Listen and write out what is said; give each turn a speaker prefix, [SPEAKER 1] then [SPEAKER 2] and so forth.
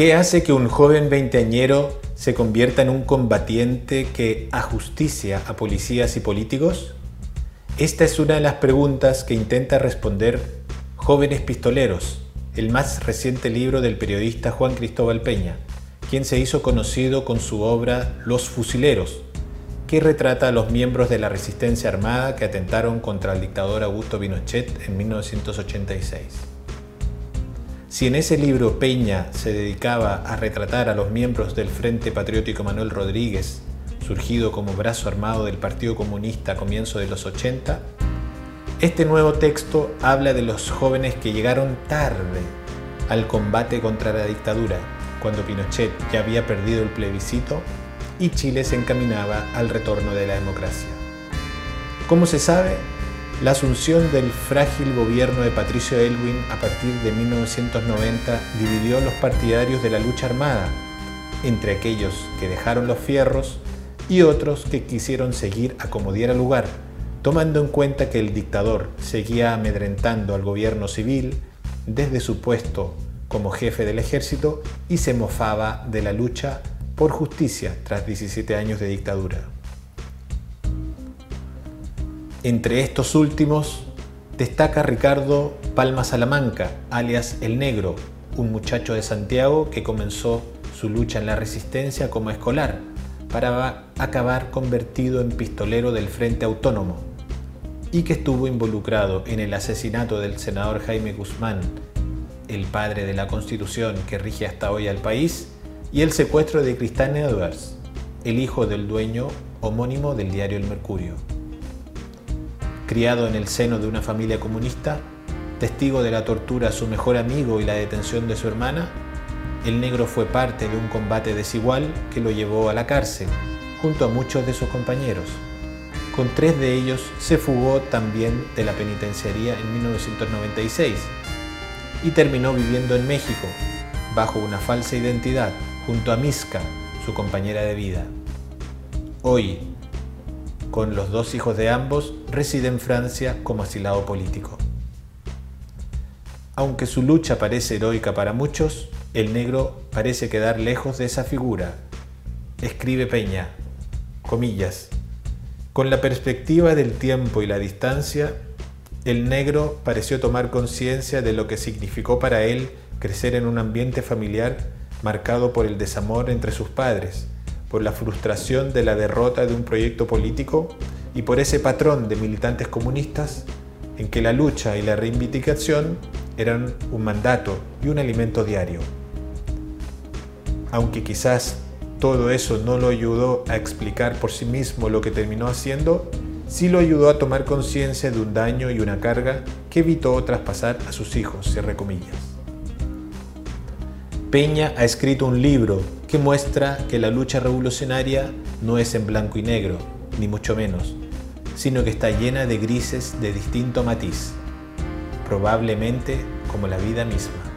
[SPEAKER 1] ¿Qué hace que un joven veinteañero se convierta en un combatiente que ajusticia a policías y políticos? Esta es una de las preguntas que intenta responder Jóvenes Pistoleros, el más reciente libro del periodista Juan Cristóbal Peña, quien se hizo conocido con su obra Los Fusileros, que retrata a los miembros de la resistencia armada que atentaron contra el dictador Augusto Pinochet en 1986. Si en ese libro Peña se dedicaba a retratar a los miembros del Frente Patriótico Manuel Rodríguez, surgido como brazo armado del Partido Comunista a comienzos de los 80, este nuevo texto habla de los jóvenes que llegaron tarde al combate contra la dictadura, cuando Pinochet ya había perdido el plebiscito y Chile se encaminaba al retorno de la democracia. Como se sabe, la asunción del frágil gobierno de Patricio Elwin a partir de 1990 dividió los partidarios de la lucha armada entre aquellos que dejaron los fierros y otros que quisieron seguir a como diera lugar, tomando en cuenta que el dictador seguía amedrentando al gobierno civil desde su puesto como jefe del ejército y se mofaba de la lucha por justicia tras 17 años de dictadura. Entre estos últimos destaca Ricardo Palma Salamanca, alias El Negro, un muchacho de Santiago que comenzó su lucha en la resistencia como escolar para acabar convertido en pistolero del Frente Autónomo y que estuvo involucrado en el asesinato del senador Jaime Guzmán, el padre de la constitución que rige hasta hoy al país, y el secuestro de Cristán Edwards, el hijo del dueño homónimo del diario El Mercurio. Criado en el seno de una familia comunista, testigo de la tortura a su mejor amigo y la detención de su hermana, el negro fue parte de un combate desigual que lo llevó a la cárcel, junto a muchos de sus compañeros. Con tres de ellos se fugó también de la penitenciaría en 1996 y terminó viviendo en México, bajo una falsa identidad, junto a Miska, su compañera de vida. Hoy, con los dos hijos de ambos, reside en Francia como asilado político. Aunque su lucha parece heroica para muchos, el negro parece quedar lejos de esa figura. Escribe Peña, comillas, con la perspectiva del tiempo y la distancia, el negro pareció tomar conciencia de lo que significó para él crecer en un ambiente familiar marcado por el desamor entre sus padres, por la frustración de la derrota de un proyecto político y por ese patrón de militantes comunistas en que la lucha y la reivindicación eran un mandato y un alimento diario. Aunque quizás todo eso no lo ayudó a explicar por sí mismo lo que terminó haciendo, sí lo ayudó a tomar conciencia de un daño y una carga que evitó traspasar a sus hijos, cierre comillas. Peña ha escrito un libro que muestra que la lucha revolucionaria no es en blanco y negro, ni mucho menos, sino que está llena de grises de distinto matiz, probablemente como la vida misma.